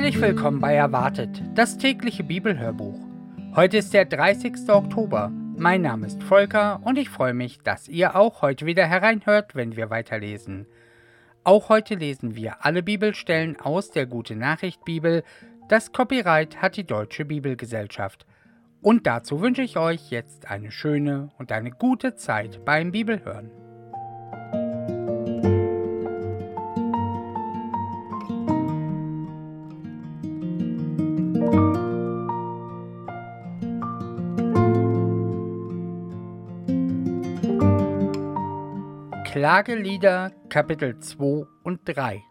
Herzlich willkommen bei Erwartet, das tägliche Bibelhörbuch. Heute ist der 30. Oktober. Mein Name ist Volker und ich freue mich, dass ihr auch heute wieder hereinhört, wenn wir weiterlesen. Auch heute lesen wir alle Bibelstellen aus der Gute Nachricht Bibel. Das Copyright hat die Deutsche Bibelgesellschaft. Und dazu wünsche ich euch jetzt eine schöne und eine gute Zeit beim Bibelhören. Klagelieder Kapitel 2 und 3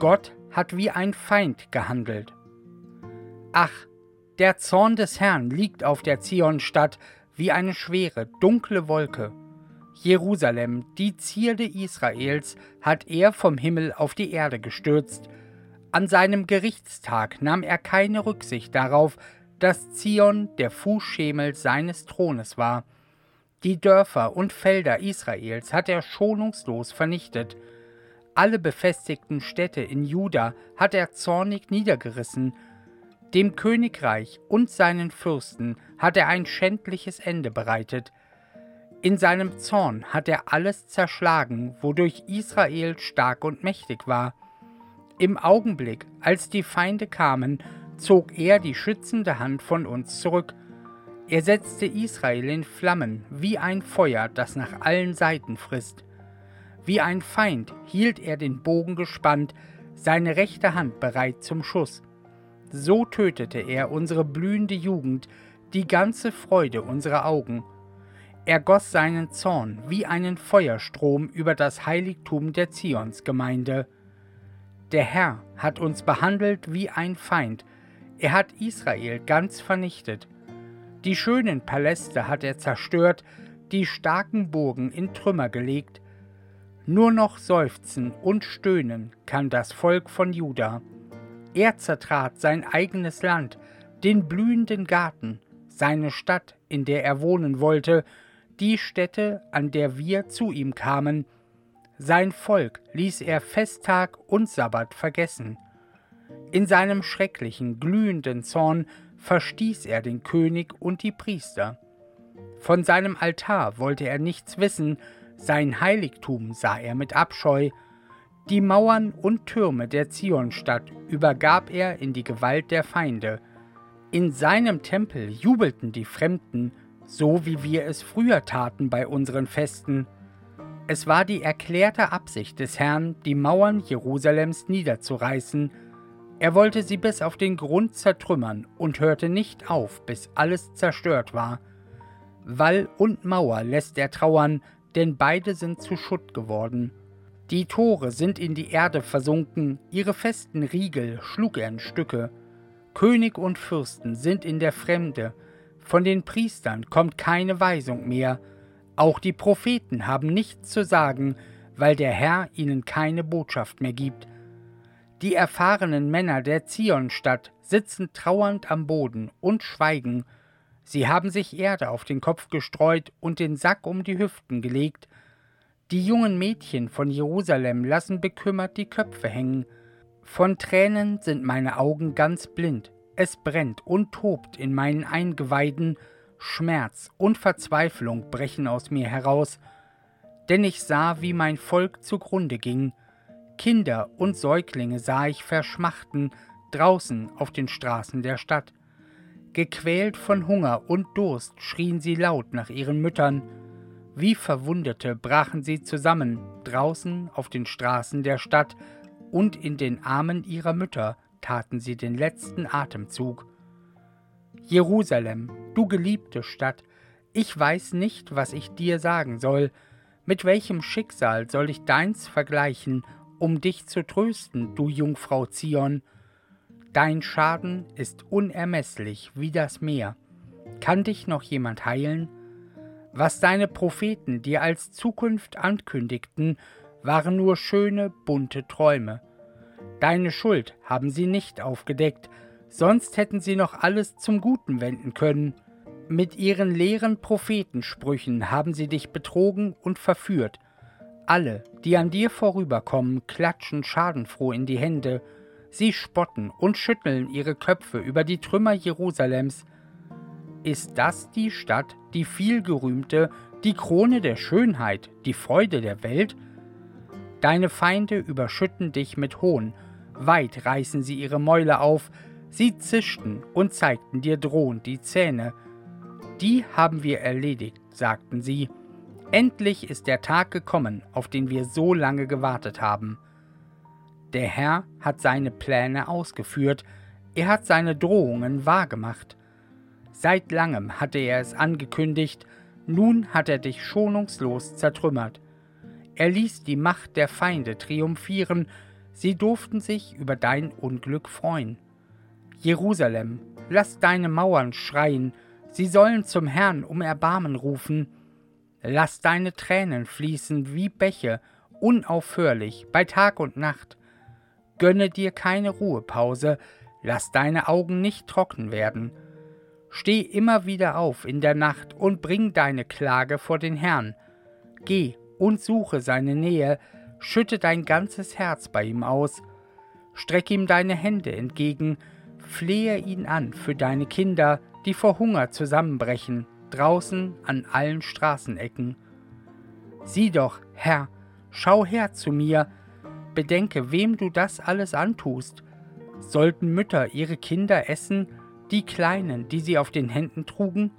Gott hat wie ein Feind gehandelt. Ach, der Zorn des Herrn liegt auf der Zionstadt wie eine schwere, dunkle Wolke. Jerusalem, die Zierde Israels, hat er vom Himmel auf die Erde gestürzt. An seinem Gerichtstag nahm er keine Rücksicht darauf, dass Zion der Fußschemel seines Thrones war – die Dörfer und Felder Israels hat er schonungslos vernichtet. Alle befestigten Städte in Juda hat er zornig niedergerissen. Dem Königreich und seinen Fürsten hat er ein schändliches Ende bereitet. In seinem Zorn hat er alles zerschlagen, wodurch Israel stark und mächtig war. Im Augenblick, als die Feinde kamen, zog er die schützende Hand von uns zurück er setzte Israel in Flammen, wie ein Feuer, das nach allen Seiten frisst. Wie ein Feind hielt er den Bogen gespannt, seine rechte Hand bereit zum Schuss. So tötete er unsere blühende Jugend, die ganze Freude unserer Augen. Er goss seinen Zorn wie einen Feuerstrom über das Heiligtum der Zionsgemeinde. Der Herr hat uns behandelt wie ein Feind, er hat Israel ganz vernichtet. Die schönen Paläste hat er zerstört, die starken Burgen in Trümmer gelegt. Nur noch seufzen und stöhnen kann das Volk von Juda. Er zertrat sein eigenes Land, den blühenden Garten, seine Stadt, in der er wohnen wollte, die Stätte, an der wir zu ihm kamen. Sein Volk ließ er Festtag und Sabbat vergessen. In seinem schrecklichen, glühenden Zorn verstieß er den König und die Priester. Von seinem Altar wollte er nichts wissen, sein Heiligtum sah er mit Abscheu, die Mauern und Türme der Zionstadt übergab er in die Gewalt der Feinde. In seinem Tempel jubelten die Fremden, so wie wir es früher taten bei unseren Festen. Es war die erklärte Absicht des Herrn, die Mauern Jerusalems niederzureißen, er wollte sie bis auf den Grund zertrümmern und hörte nicht auf, bis alles zerstört war. Wall und Mauer lässt er trauern, denn beide sind zu Schutt geworden. Die Tore sind in die Erde versunken, ihre festen Riegel schlug er in Stücke. König und Fürsten sind in der Fremde, von den Priestern kommt keine Weisung mehr, auch die Propheten haben nichts zu sagen, weil der Herr ihnen keine Botschaft mehr gibt. Die erfahrenen Männer der Zionstadt sitzen trauernd am Boden und schweigen. Sie haben sich Erde auf den Kopf gestreut und den Sack um die Hüften gelegt. Die jungen Mädchen von Jerusalem lassen bekümmert die Köpfe hängen. Von Tränen sind meine Augen ganz blind. Es brennt und tobt in meinen Eingeweiden. Schmerz und Verzweiflung brechen aus mir heraus. Denn ich sah, wie mein Volk zugrunde ging. Kinder und Säuglinge sah ich verschmachten draußen auf den Straßen der Stadt. Gequält von Hunger und Durst schrien sie laut nach ihren Müttern. Wie Verwundete brachen sie zusammen draußen auf den Straßen der Stadt, und in den Armen ihrer Mütter taten sie den letzten Atemzug. Jerusalem, du geliebte Stadt, ich weiß nicht, was ich dir sagen soll, mit welchem Schicksal soll ich deins vergleichen um dich zu trösten, du Jungfrau Zion. Dein Schaden ist unermesslich wie das Meer. Kann dich noch jemand heilen? Was deine Propheten dir als Zukunft ankündigten, waren nur schöne, bunte Träume. Deine Schuld haben sie nicht aufgedeckt, sonst hätten sie noch alles zum Guten wenden können. Mit ihren leeren Prophetensprüchen haben sie dich betrogen und verführt, alle, die an dir vorüberkommen, klatschen schadenfroh in die Hände. Sie spotten und schütteln ihre Köpfe über die Trümmer Jerusalems. Ist das die Stadt, die vielgerühmte, die Krone der Schönheit, die Freude der Welt? Deine Feinde überschütten dich mit Hohn, weit reißen sie ihre Mäuler auf, sie zischten und zeigten dir drohend die Zähne. Die haben wir erledigt, sagten sie. Endlich ist der Tag gekommen, auf den wir so lange gewartet haben. Der Herr hat seine Pläne ausgeführt, er hat seine Drohungen wahrgemacht. Seit langem hatte er es angekündigt, nun hat er dich schonungslos zertrümmert. Er ließ die Macht der Feinde triumphieren, sie durften sich über dein Unglück freuen. Jerusalem, lass deine Mauern schreien, sie sollen zum Herrn um Erbarmen rufen. Lass deine Tränen fließen wie Bäche, unaufhörlich, bei Tag und Nacht. Gönne dir keine Ruhepause, lass deine Augen nicht trocken werden. Steh immer wieder auf in der Nacht und bring deine Klage vor den Herrn. Geh und suche seine Nähe, schütte dein ganzes Herz bei ihm aus. Streck ihm deine Hände entgegen, flehe ihn an für deine Kinder, die vor Hunger zusammenbrechen, draußen an allen Straßenecken. Sieh doch, Herr, schau her zu mir, bedenke, wem du das alles antust. Sollten Mütter ihre Kinder essen, die Kleinen, die sie auf den Händen trugen?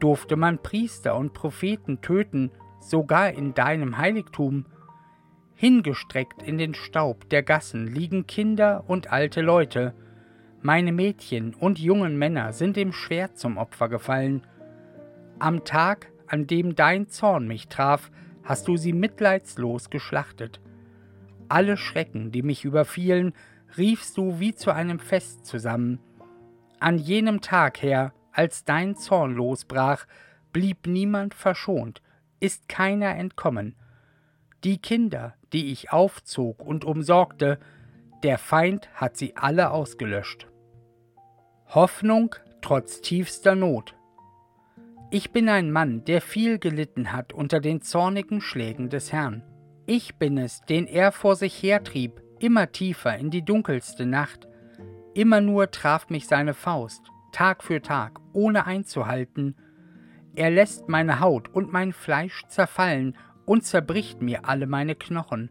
Durfte man Priester und Propheten töten, sogar in deinem Heiligtum? Hingestreckt in den Staub der Gassen liegen Kinder und alte Leute. Meine Mädchen und jungen Männer sind dem Schwert zum Opfer gefallen. Am Tag, an dem dein Zorn mich traf, hast du sie mitleidslos geschlachtet. Alle Schrecken, die mich überfielen, riefst du wie zu einem Fest zusammen. An jenem Tag, Herr, als dein Zorn losbrach, blieb niemand verschont, ist keiner entkommen. Die Kinder, die ich aufzog und umsorgte, der Feind hat sie alle ausgelöscht. Hoffnung trotz tiefster Not. Ich bin ein Mann, der viel gelitten hat unter den zornigen Schlägen des Herrn. Ich bin es, den er vor sich hertrieb, immer tiefer in die dunkelste Nacht. Immer nur traf mich seine Faust, Tag für Tag, ohne einzuhalten. Er lässt meine Haut und mein Fleisch zerfallen und zerbricht mir alle meine Knochen.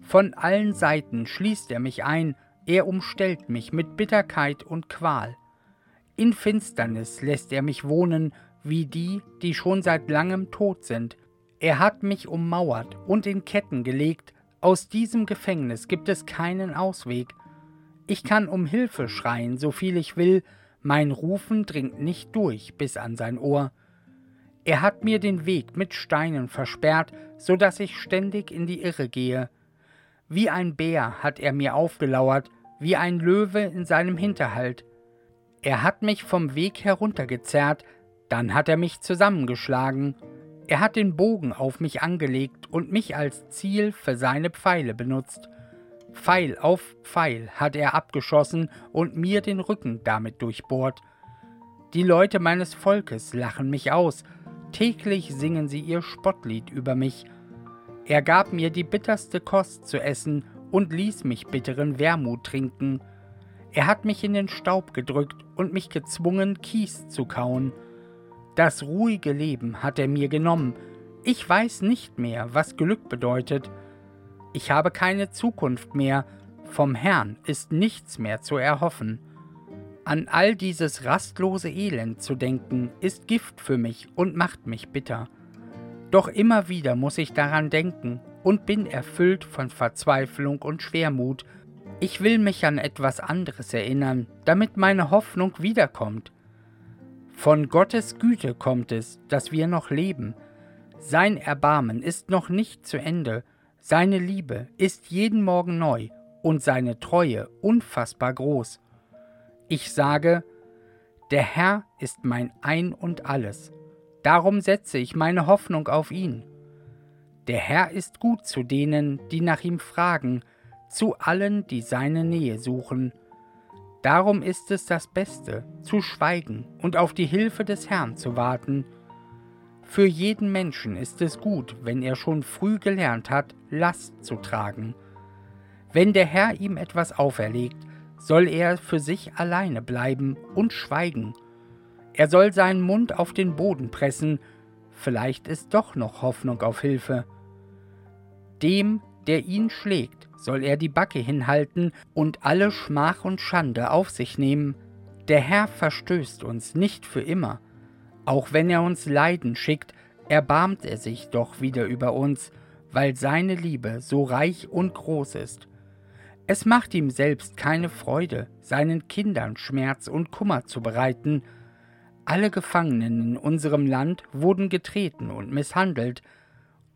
Von allen Seiten schließt er mich ein, er umstellt mich mit Bitterkeit und Qual. In Finsternis lässt er mich wohnen, wie die, die schon seit langem tot sind, er hat mich ummauert und in Ketten gelegt, aus diesem Gefängnis gibt es keinen Ausweg. Ich kann um Hilfe schreien, so viel ich will, mein Rufen dringt nicht durch bis an sein Ohr. Er hat mir den Weg mit Steinen versperrt, so dass ich ständig in die Irre gehe. Wie ein Bär hat er mir aufgelauert, wie ein Löwe in seinem Hinterhalt. Er hat mich vom Weg heruntergezerrt, dann hat er mich zusammengeschlagen er hat den Bogen auf mich angelegt und mich als Ziel für seine Pfeile benutzt. Pfeil auf Pfeil hat er abgeschossen und mir den Rücken damit durchbohrt. Die Leute meines Volkes lachen mich aus, täglich singen sie ihr Spottlied über mich. Er gab mir die bitterste Kost zu essen und ließ mich bitteren Wermut trinken. Er hat mich in den Staub gedrückt und mich gezwungen, Kies zu kauen. Das ruhige Leben hat er mir genommen. Ich weiß nicht mehr, was Glück bedeutet. Ich habe keine Zukunft mehr. Vom Herrn ist nichts mehr zu erhoffen. An all dieses rastlose Elend zu denken, ist Gift für mich und macht mich bitter. Doch immer wieder muss ich daran denken und bin erfüllt von Verzweiflung und Schwermut. Ich will mich an etwas anderes erinnern, damit meine Hoffnung wiederkommt. Von Gottes Güte kommt es, dass wir noch leben. Sein Erbarmen ist noch nicht zu Ende, seine Liebe ist jeden Morgen neu und seine Treue unfassbar groß. Ich sage, der Herr ist mein Ein und alles, darum setze ich meine Hoffnung auf ihn. Der Herr ist gut zu denen, die nach ihm fragen, zu allen, die seine Nähe suchen. Darum ist es das Beste, zu schweigen und auf die Hilfe des Herrn zu warten. Für jeden Menschen ist es gut, wenn er schon früh gelernt hat, Last zu tragen. Wenn der Herr ihm etwas auferlegt, soll er für sich alleine bleiben und schweigen. Er soll seinen Mund auf den Boden pressen, vielleicht ist doch noch Hoffnung auf Hilfe. Dem, der ihn schlägt, soll er die Backe hinhalten und alle Schmach und Schande auf sich nehmen. Der Herr verstößt uns nicht für immer. Auch wenn er uns Leiden schickt, erbarmt er sich doch wieder über uns, weil seine Liebe so reich und groß ist. Es macht ihm selbst keine Freude, seinen Kindern Schmerz und Kummer zu bereiten. Alle Gefangenen in unserem Land wurden getreten und misshandelt.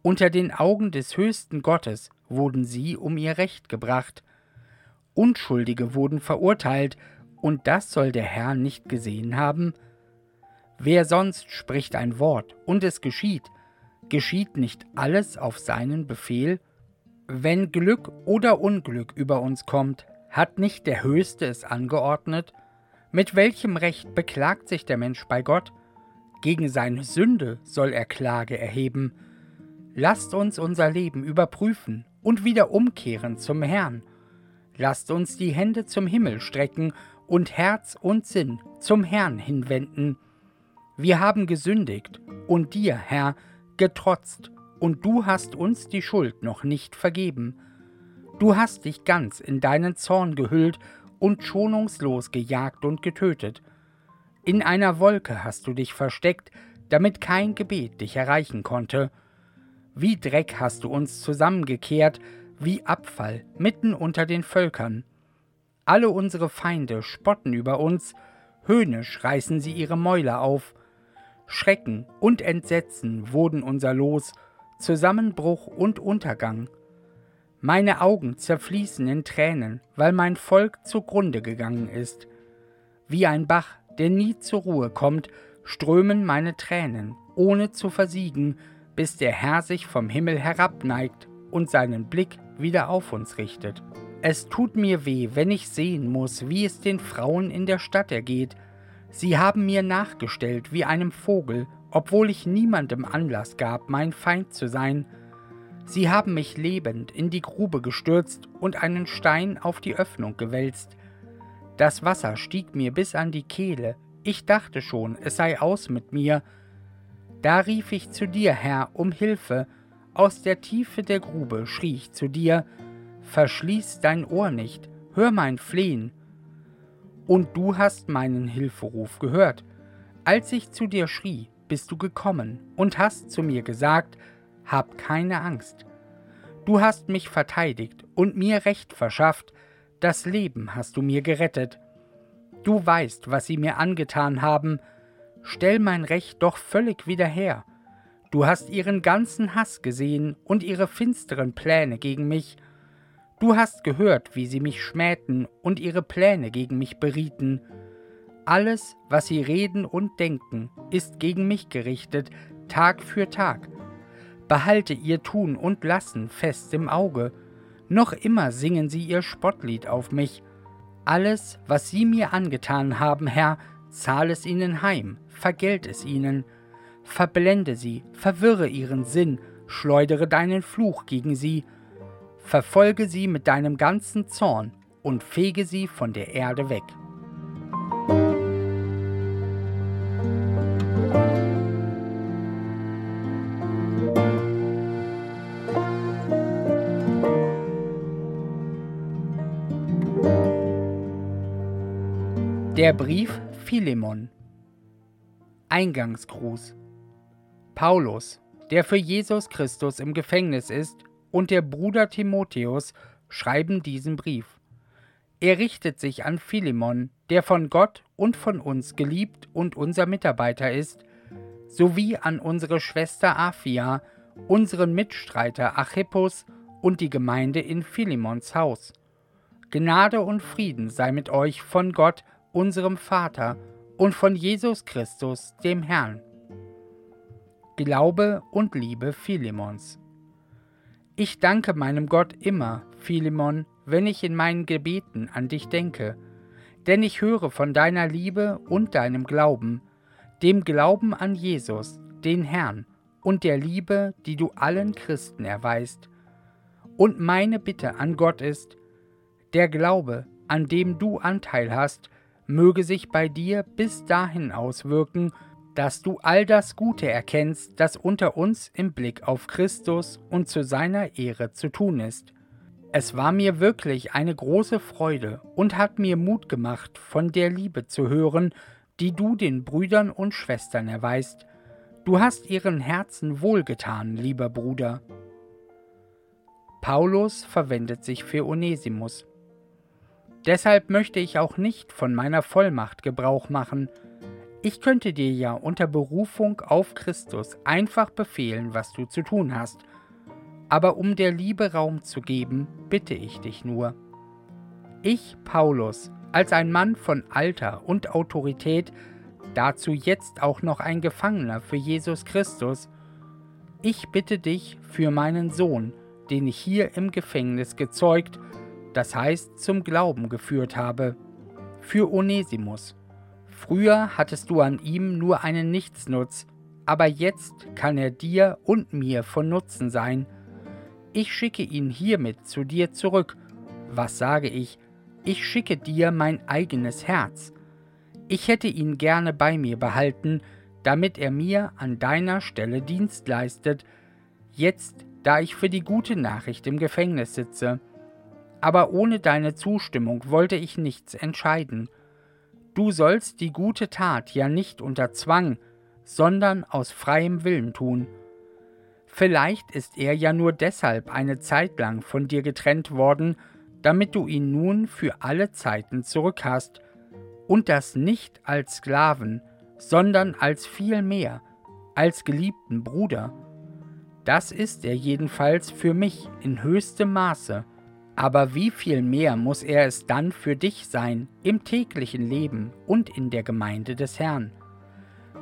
Unter den Augen des höchsten Gottes wurden sie um ihr Recht gebracht. Unschuldige wurden verurteilt, und das soll der Herr nicht gesehen haben? Wer sonst spricht ein Wort, und es geschieht? Geschieht nicht alles auf seinen Befehl? Wenn Glück oder Unglück über uns kommt, hat nicht der Höchste es angeordnet? Mit welchem Recht beklagt sich der Mensch bei Gott? Gegen seine Sünde soll er Klage erheben. Lasst uns unser Leben überprüfen und wieder umkehren zum Herrn. Lasst uns die Hände zum Himmel strecken und Herz und Sinn zum Herrn hinwenden. Wir haben gesündigt und dir, Herr, getrotzt und du hast uns die Schuld noch nicht vergeben. Du hast dich ganz in deinen Zorn gehüllt und schonungslos gejagt und getötet. In einer Wolke hast du dich versteckt, damit kein Gebet dich erreichen konnte. Wie Dreck hast du uns zusammengekehrt, wie Abfall mitten unter den Völkern. Alle unsere Feinde spotten über uns, höhnisch reißen sie ihre Mäuler auf. Schrecken und Entsetzen wurden unser Los, Zusammenbruch und Untergang. Meine Augen zerfließen in Tränen, weil mein Volk zugrunde gegangen ist. Wie ein Bach, der nie zur Ruhe kommt, strömen meine Tränen, ohne zu versiegen, bis der Herr sich vom Himmel herabneigt und seinen Blick wieder auf uns richtet. Es tut mir weh, wenn ich sehen muss, wie es den Frauen in der Stadt ergeht. Sie haben mir nachgestellt wie einem Vogel obwohl ich niemandem Anlass gab, mein Feind zu sein. Sie haben mich lebend in die Grube gestürzt und einen Stein auf die Öffnung gewälzt. Das Wasser stieg mir bis an die Kehle, ich dachte schon, es sei aus mit mir. Da rief ich zu dir, Herr, um Hilfe, aus der Tiefe der Grube schrie ich zu dir, Verschließ dein Ohr nicht, hör mein Flehen. Und du hast meinen Hilferuf gehört. Als ich zu dir schrie, bist du gekommen und hast zu mir gesagt, hab keine Angst. Du hast mich verteidigt und mir Recht verschafft, das Leben hast du mir gerettet. Du weißt, was sie mir angetan haben, stell mein Recht doch völlig wieder her. Du hast ihren ganzen Hass gesehen und ihre finsteren Pläne gegen mich. Du hast gehört, wie sie mich schmähten und ihre Pläne gegen mich berieten. Alles, was sie reden und denken, ist gegen mich gerichtet, Tag für Tag. Behalte ihr Tun und Lassen fest im Auge. Noch immer singen sie ihr Spottlied auf mich. Alles, was sie mir angetan haben, Herr, zahl es ihnen heim, vergelt es ihnen. Verblende sie, verwirre ihren Sinn, schleudere deinen Fluch gegen sie. Verfolge sie mit deinem ganzen Zorn und fege sie von der Erde weg. Der Brief Philemon Eingangsgruß Paulus, der für Jesus Christus im Gefängnis ist, und der Bruder Timotheus schreiben diesen Brief. Er richtet sich an Philemon, der von Gott und von uns geliebt und unser Mitarbeiter ist, sowie an unsere Schwester Aphia, unseren Mitstreiter Achippus und die Gemeinde in Philemons Haus. Gnade und Frieden sei mit euch von Gott, unserem Vater und von Jesus Christus, dem Herrn. Glaube und Liebe Philemons. Ich danke meinem Gott immer, Philemon, wenn ich in meinen Gebeten an dich denke, denn ich höre von deiner Liebe und deinem Glauben, dem Glauben an Jesus, den Herrn, und der Liebe, die du allen Christen erweist. Und meine Bitte an Gott ist, der Glaube, an dem du Anteil hast, möge sich bei dir bis dahin auswirken, dass du all das Gute erkennst, das unter uns im Blick auf Christus und zu seiner Ehre zu tun ist. Es war mir wirklich eine große Freude und hat mir Mut gemacht, von der Liebe zu hören, die du den Brüdern und Schwestern erweist. Du hast ihren Herzen wohlgetan, lieber Bruder. Paulus verwendet sich für Onesimus. Deshalb möchte ich auch nicht von meiner Vollmacht Gebrauch machen. Ich könnte dir ja unter Berufung auf Christus einfach befehlen, was du zu tun hast, aber um der Liebe Raum zu geben, bitte ich dich nur. Ich, Paulus, als ein Mann von Alter und Autorität, dazu jetzt auch noch ein Gefangener für Jesus Christus, ich bitte dich für meinen Sohn, den ich hier im Gefängnis gezeugt das heißt zum Glauben geführt habe. Für Onesimus. Früher hattest du an ihm nur einen Nichtsnutz, aber jetzt kann er dir und mir von Nutzen sein. Ich schicke ihn hiermit zu dir zurück. Was sage ich? Ich schicke dir mein eigenes Herz. Ich hätte ihn gerne bei mir behalten, damit er mir an deiner Stelle Dienst leistet, jetzt da ich für die gute Nachricht im Gefängnis sitze aber ohne deine Zustimmung wollte ich nichts entscheiden. Du sollst die gute Tat ja nicht unter Zwang, sondern aus freiem Willen tun. Vielleicht ist er ja nur deshalb eine Zeit lang von dir getrennt worden, damit du ihn nun für alle Zeiten zurück hast, und das nicht als Sklaven, sondern als viel mehr, als geliebten Bruder. Das ist er jedenfalls für mich in höchstem Maße, aber wie viel mehr muss er es dann für dich sein im täglichen Leben und in der Gemeinde des Herrn?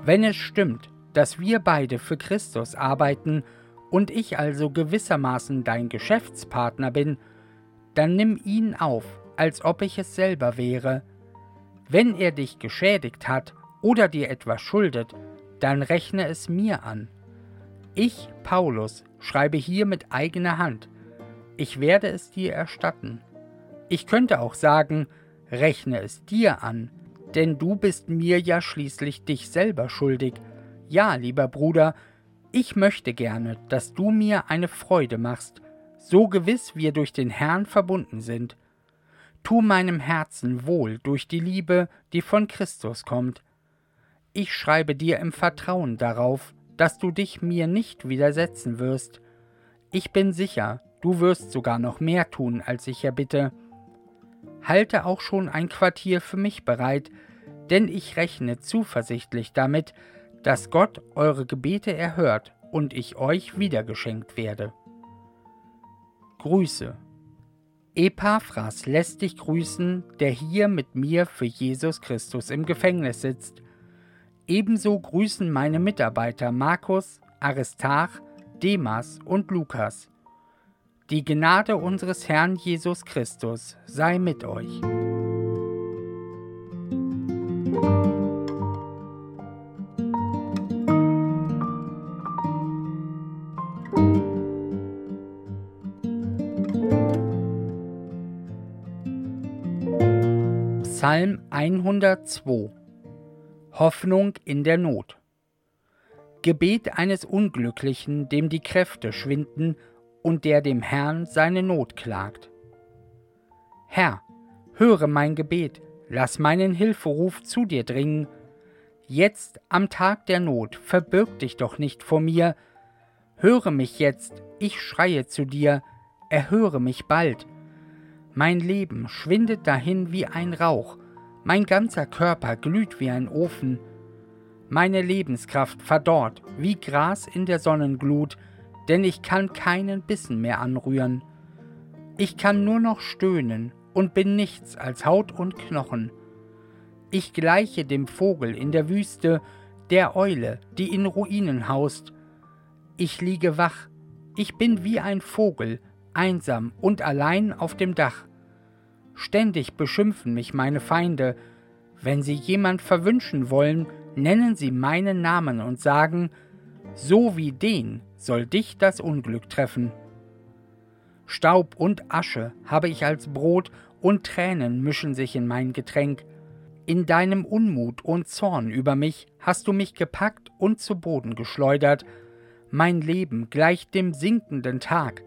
Wenn es stimmt, dass wir beide für Christus arbeiten und ich also gewissermaßen dein Geschäftspartner bin, dann nimm ihn auf, als ob ich es selber wäre. Wenn er dich geschädigt hat oder dir etwas schuldet, dann rechne es mir an. Ich, Paulus, schreibe hier mit eigener Hand, ich werde es dir erstatten. Ich könnte auch sagen, rechne es dir an, denn du bist mir ja schließlich dich selber schuldig. Ja, lieber Bruder, ich möchte gerne, dass du mir eine Freude machst, so gewiss wir durch den Herrn verbunden sind. Tu meinem Herzen wohl durch die Liebe, die von Christus kommt. Ich schreibe dir im Vertrauen darauf, dass du dich mir nicht widersetzen wirst. Ich bin sicher, Du wirst sogar noch mehr tun, als ich erbitte. Halte auch schon ein Quartier für mich bereit, denn ich rechne zuversichtlich damit, dass Gott eure Gebete erhört und ich euch wiedergeschenkt werde. Grüße. Epaphras lässt dich grüßen, der hier mit mir für Jesus Christus im Gefängnis sitzt. Ebenso grüßen meine Mitarbeiter Markus, Aristarch, Demas und Lukas. Die Gnade unseres Herrn Jesus Christus sei mit euch. Psalm 102 Hoffnung in der Not Gebet eines Unglücklichen, dem die Kräfte schwinden und der dem Herrn seine Not klagt. Herr, höre mein Gebet, lass meinen Hilferuf zu dir dringen. Jetzt am Tag der Not verbirg dich doch nicht vor mir. Höre mich jetzt, ich schreie zu dir, erhöre mich bald. Mein Leben schwindet dahin wie ein Rauch, mein ganzer Körper glüht wie ein Ofen. Meine Lebenskraft verdorrt wie Gras in der Sonnenglut, denn ich kann keinen Bissen mehr anrühren. Ich kann nur noch stöhnen und bin nichts als Haut und Knochen. Ich gleiche dem Vogel in der Wüste, der Eule, die in Ruinen haust. Ich liege wach, ich bin wie ein Vogel, einsam und allein auf dem Dach. Ständig beschimpfen mich meine Feinde. Wenn sie jemand verwünschen wollen, nennen sie meinen Namen und sagen, so wie den soll dich das Unglück treffen. Staub und Asche habe ich als Brot, und Tränen mischen sich in mein Getränk. In deinem Unmut und Zorn über mich hast du mich gepackt und zu Boden geschleudert. Mein Leben gleicht dem sinkenden Tag.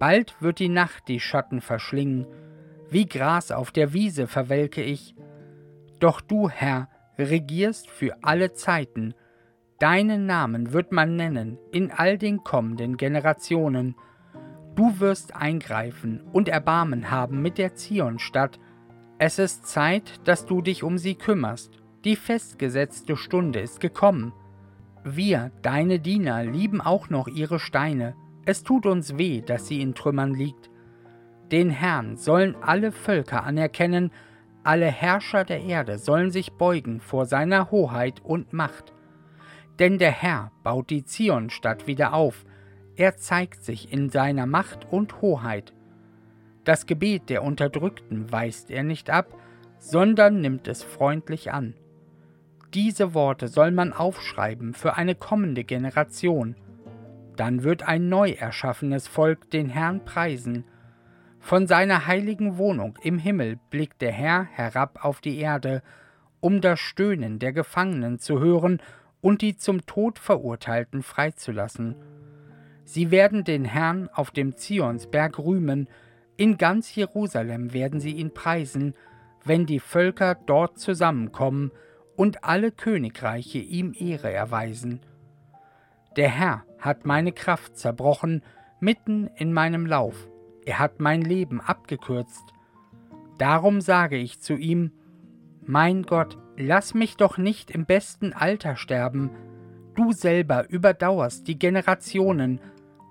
Bald wird die Nacht die Schatten verschlingen, wie Gras auf der Wiese verwelke ich. Doch du, Herr, regierst für alle Zeiten, deinen Namen wird man nennen in all den kommenden Generationen. Du wirst eingreifen und Erbarmen haben mit der Zionstadt. Es ist Zeit, dass du dich um sie kümmerst. Die festgesetzte Stunde ist gekommen. Wir, deine Diener, lieben auch noch ihre Steine. Es tut uns weh, dass sie in Trümmern liegt. Den Herrn sollen alle Völker anerkennen, alle Herrscher der Erde sollen sich beugen vor seiner Hoheit und Macht. Denn der Herr baut die Zionstadt wieder auf, er zeigt sich in seiner Macht und Hoheit. Das Gebet der Unterdrückten weist er nicht ab, sondern nimmt es freundlich an. Diese Worte soll man aufschreiben für eine kommende Generation. Dann wird ein neu erschaffenes Volk den Herrn preisen. Von seiner heiligen Wohnung im Himmel blickt der Herr herab auf die Erde, um das Stöhnen der Gefangenen zu hören und die zum Tod Verurteilten freizulassen. Sie werden den Herrn auf dem Zionsberg rühmen, in ganz Jerusalem werden sie ihn preisen, wenn die Völker dort zusammenkommen und alle Königreiche ihm Ehre erweisen. Der Herr hat meine Kraft zerbrochen mitten in meinem Lauf, er hat mein Leben abgekürzt. Darum sage ich zu ihm, Mein Gott, lass mich doch nicht im besten Alter sterben, du selber überdauerst die Generationen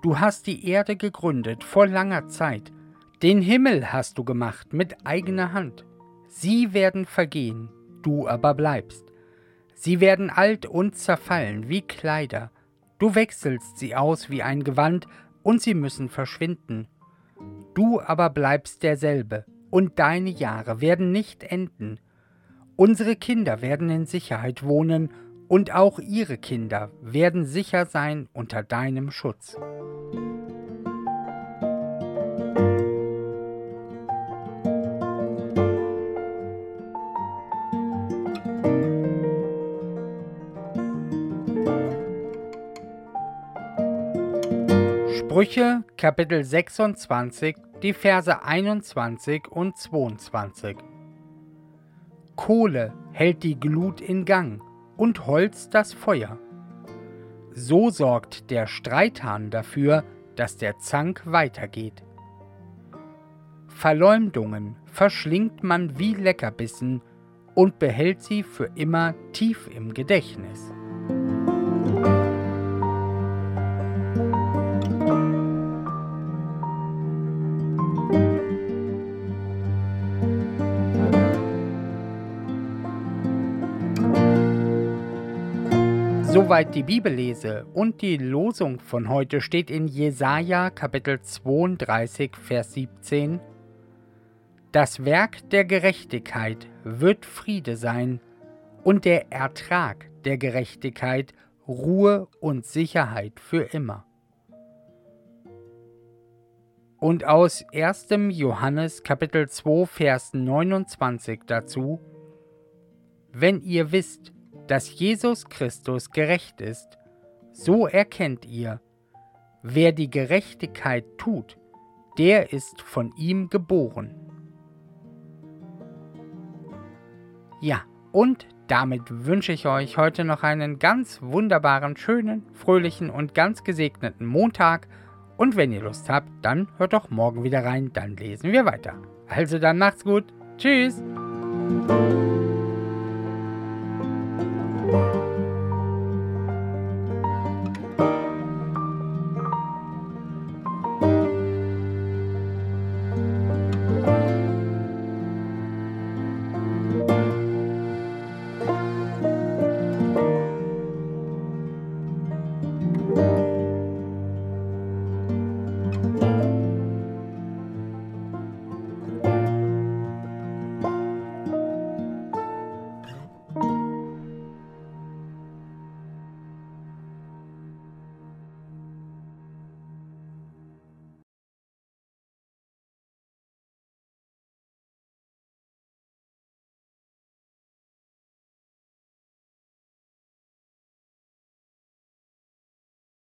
Du hast die Erde gegründet vor langer Zeit. Den Himmel hast du gemacht mit eigener Hand. Sie werden vergehen, du aber bleibst. Sie werden alt und zerfallen wie Kleider. Du wechselst sie aus wie ein Gewand, und sie müssen verschwinden. Du aber bleibst derselbe, und deine Jahre werden nicht enden. Unsere Kinder werden in Sicherheit wohnen, und auch ihre Kinder werden sicher sein unter deinem Schutz. Sprüche Kapitel 26, die Verse 21 und 22. Kohle hält die Glut in Gang und Holz das Feuer. So sorgt der Streithahn dafür, dass der Zank weitergeht. Verleumdungen verschlingt man wie Leckerbissen und behält sie für immer tief im Gedächtnis. Soweit die Bibellese und die Losung von heute steht in Jesaja Kapitel 32, Vers 17. Das Werk der Gerechtigkeit wird Friede sein und der Ertrag der Gerechtigkeit Ruhe und Sicherheit für immer. Und aus 1. Johannes Kapitel 2, Vers 29 dazu, Wenn ihr wisst, dass Jesus Christus gerecht ist, so erkennt ihr, wer die Gerechtigkeit tut, der ist von ihm geboren. Ja, und damit wünsche ich euch heute noch einen ganz wunderbaren, schönen, fröhlichen und ganz gesegneten Montag. Und wenn ihr Lust habt, dann hört doch morgen wieder rein, dann lesen wir weiter. Also dann macht's gut. Tschüss.